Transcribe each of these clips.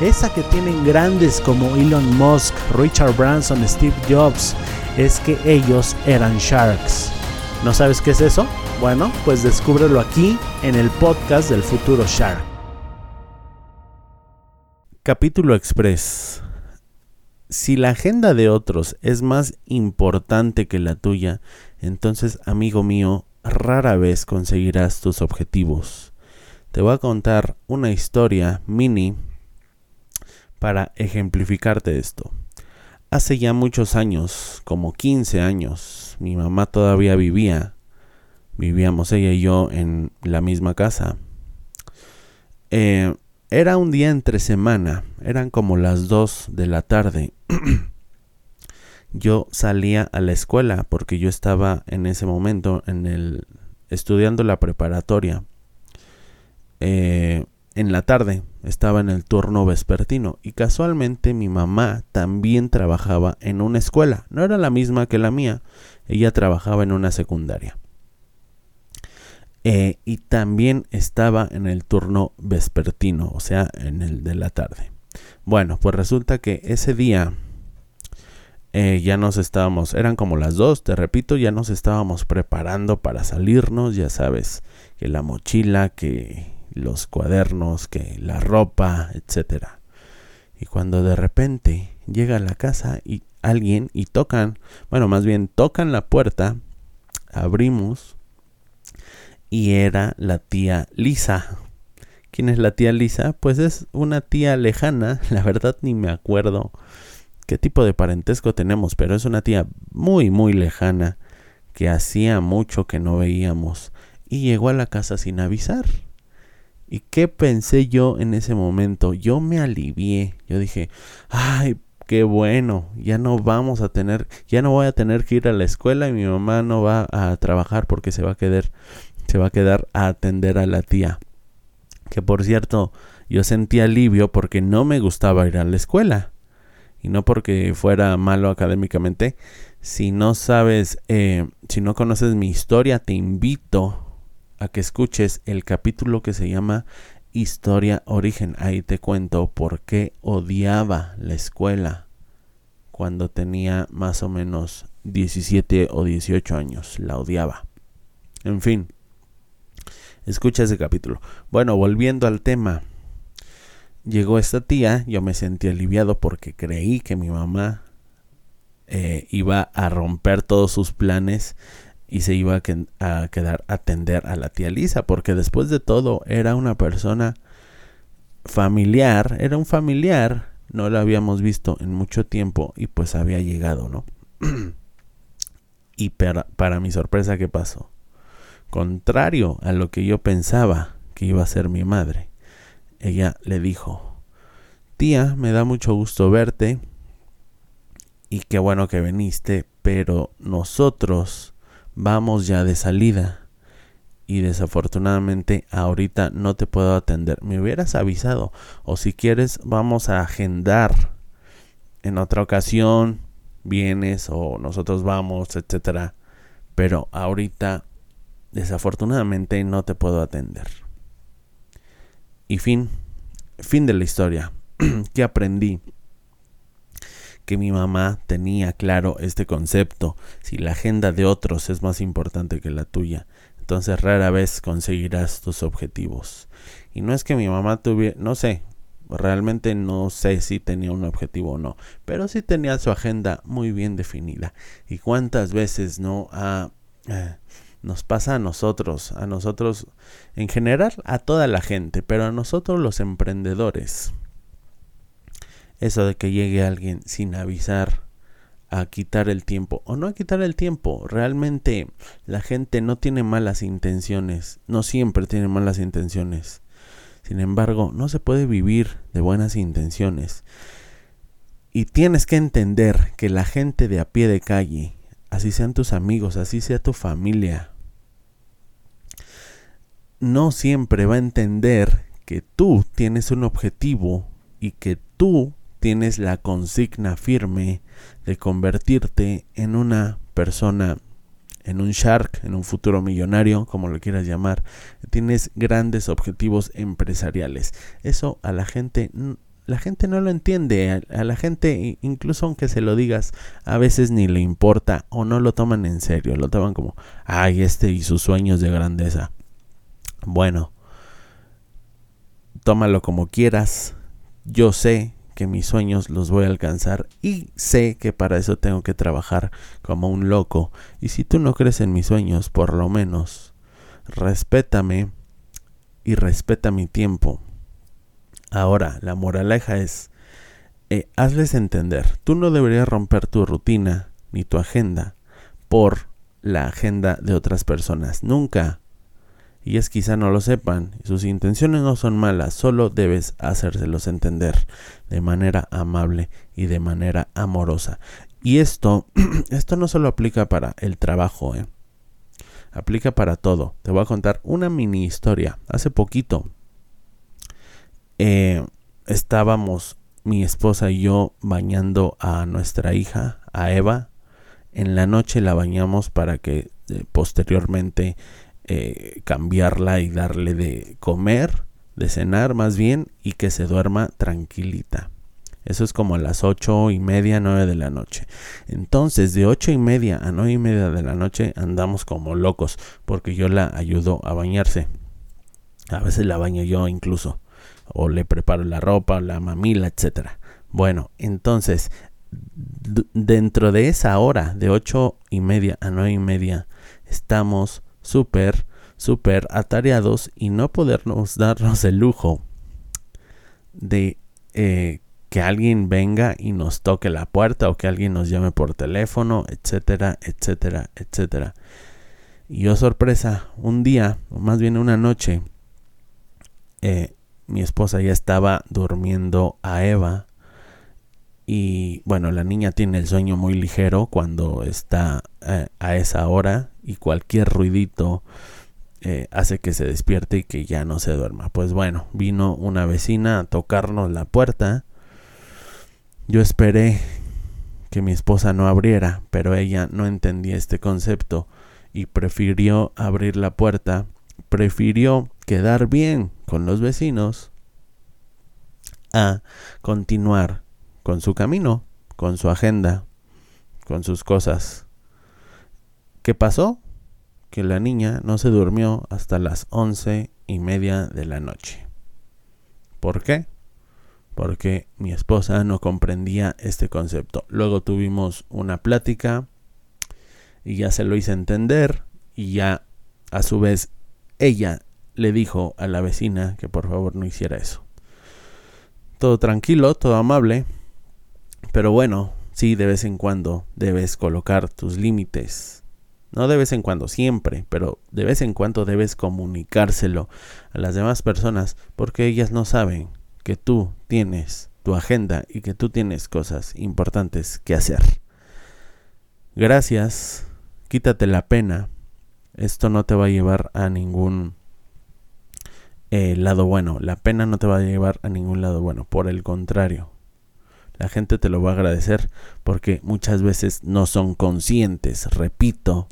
esa que tienen grandes como Elon Musk, Richard Branson, Steve Jobs, es que ellos eran sharks. ¿No sabes qué es eso? Bueno, pues descúbrelo aquí en el podcast del futuro Shark. Capítulo Express. Si la agenda de otros es más importante que la tuya, entonces, amigo mío, rara vez conseguirás tus objetivos. Te voy a contar una historia mini para ejemplificarte esto. Hace ya muchos años, como 15 años, mi mamá todavía vivía, vivíamos ella y yo en la misma casa. Eh, era un día entre semana, eran como las 2 de la tarde. yo salía a la escuela porque yo estaba en ese momento en el estudiando la preparatoria. Eh, en la tarde estaba en el turno vespertino y casualmente mi mamá también trabajaba en una escuela. No era la misma que la mía, ella trabajaba en una secundaria. Eh, y también estaba en el turno vespertino, o sea, en el de la tarde. Bueno, pues resulta que ese día eh, ya nos estábamos, eran como las dos, te repito, ya nos estábamos preparando para salirnos, ya sabes, que la mochila, que los cuadernos, que la ropa, etcétera. Y cuando de repente llega a la casa y alguien y tocan, bueno, más bien tocan la puerta, abrimos y era la tía Lisa. ¿Quién es la tía Lisa? Pues es una tía lejana, la verdad ni me acuerdo qué tipo de parentesco tenemos, pero es una tía muy, muy lejana que hacía mucho que no veíamos y llegó a la casa sin avisar. ¿Y qué pensé yo en ese momento? Yo me alivié. Yo dije, ay, qué bueno, ya no vamos a tener, ya no voy a tener que ir a la escuela y mi mamá no va a trabajar porque se va a quedar, se va a quedar a atender a la tía. Que por cierto, yo sentí alivio porque no me gustaba ir a la escuela. Y no porque fuera malo académicamente. Si no sabes, eh, si no conoces mi historia, te invito a que escuches el capítulo que se llama Historia Origen. Ahí te cuento por qué odiaba la escuela cuando tenía más o menos 17 o 18 años. La odiaba. En fin, escucha ese capítulo. Bueno, volviendo al tema. Llegó esta tía, yo me sentí aliviado porque creí que mi mamá eh, iba a romper todos sus planes y se iba a, quedar a atender a la tía Lisa, porque después de todo era una persona familiar, era un familiar, no lo habíamos visto en mucho tiempo y pues había llegado, ¿no? y para, para mi sorpresa, ¿qué pasó? Contrario a lo que yo pensaba que iba a ser mi madre, ella le dijo, tía, me da mucho gusto verte y qué bueno que viniste, pero nosotros vamos ya de salida. Y desafortunadamente ahorita no te puedo atender. Me hubieras avisado. O si quieres vamos a agendar en otra ocasión. Vienes o nosotros vamos, etcétera. Pero ahorita desafortunadamente no te puedo atender. Y fin. Fin de la historia. ¿Qué aprendí? Que mi mamá tenía claro este concepto. Si la agenda de otros es más importante que la tuya, entonces rara vez conseguirás tus objetivos. Y no es que mi mamá tuviera, no sé, Realmente no sé si tenía un objetivo o no, pero sí tenía su agenda muy bien definida. ¿Y cuántas veces no eh, nos pasa a nosotros, a nosotros en general, a toda la gente, pero a nosotros los emprendedores? Eso de que llegue alguien sin avisar a quitar el tiempo o no a quitar el tiempo. Realmente la gente no tiene malas intenciones, no siempre tiene malas intenciones. Sin embargo, no se puede vivir de buenas intenciones. Y tienes que entender que la gente de a pie de calle, así sean tus amigos, así sea tu familia, no siempre va a entender que tú tienes un objetivo y que tú tienes la consigna firme de convertirte en una persona, en un shark, en un futuro millonario, como lo quieras llamar. Tienes grandes objetivos empresariales. Eso a la gente la gente no lo entiende, a, la gente incluso aunque se lo digas, a veces ni le importa o no lo toman en serio, lo toman como, ay, este y sus sueños de grandeza. Bueno, tómalo como quieras. Yo sé que mis sueños los voy a alcanzar y sé que para eso tengo que trabajar como un loco. Y si tú no crees en mis sueños, por lo menos, respétame y respeta mi tiempo. Ahora, la moraleja es, eh, hazles entender, tú no deberías romper tu rutina ni tu agenda por la agenda de otras personas. Nunca y es quizá no lo sepan, sus intenciones no son malas, solo debes hacérselos entender de manera amable y de manera amorosa. Y esto, esto no solo aplica para el trabajo, ¿eh? aplica para todo. Te voy a contar una mini historia. Hace poquito eh, estábamos mi esposa y yo bañando a nuestra hija, a Eva. En la noche la bañamos para que eh, posteriormente eh, cambiarla y darle de comer, de cenar más bien, y que se duerma tranquilita. Eso es como a las ocho y media, nueve de la noche. Entonces, de ocho y media a nueve y media de la noche andamos como locos, porque yo la ayudo a bañarse. A veces la baño yo incluso, o le preparo la ropa, la mamila, etcétera. Bueno, entonces, dentro de esa hora, de ocho y media a nueve y media, estamos súper, súper atareados y no podernos darnos el lujo de eh, que alguien venga y nos toque la puerta o que alguien nos llame por teléfono, etcétera, etcétera, etcétera. Y yo sorpresa, un día, o más bien una noche, eh, mi esposa ya estaba durmiendo a Eva y bueno, la niña tiene el sueño muy ligero cuando está eh, a esa hora y cualquier ruidito eh, hace que se despierte y que ya no se duerma. Pues bueno, vino una vecina a tocarnos la puerta. Yo esperé que mi esposa no abriera, pero ella no entendía este concepto y prefirió abrir la puerta, prefirió quedar bien con los vecinos a continuar con su camino, con su agenda, con sus cosas. ¿Qué pasó? Que la niña no se durmió hasta las once y media de la noche. ¿Por qué? Porque mi esposa no comprendía este concepto. Luego tuvimos una plática y ya se lo hice entender y ya a su vez ella le dijo a la vecina que por favor no hiciera eso. Todo tranquilo, todo amable, pero bueno, sí, de vez en cuando debes colocar tus límites. No de vez en cuando, siempre, pero de vez en cuando debes comunicárselo a las demás personas porque ellas no saben que tú tienes tu agenda y que tú tienes cosas importantes que hacer. Gracias, quítate la pena. Esto no te va a llevar a ningún eh, lado bueno. La pena no te va a llevar a ningún lado bueno. Por el contrario, la gente te lo va a agradecer porque muchas veces no son conscientes, repito,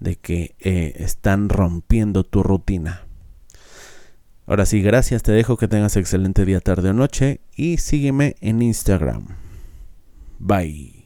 de que eh, están rompiendo tu rutina. Ahora sí, gracias, te dejo que tengas excelente día, tarde o noche y sígueme en Instagram. Bye.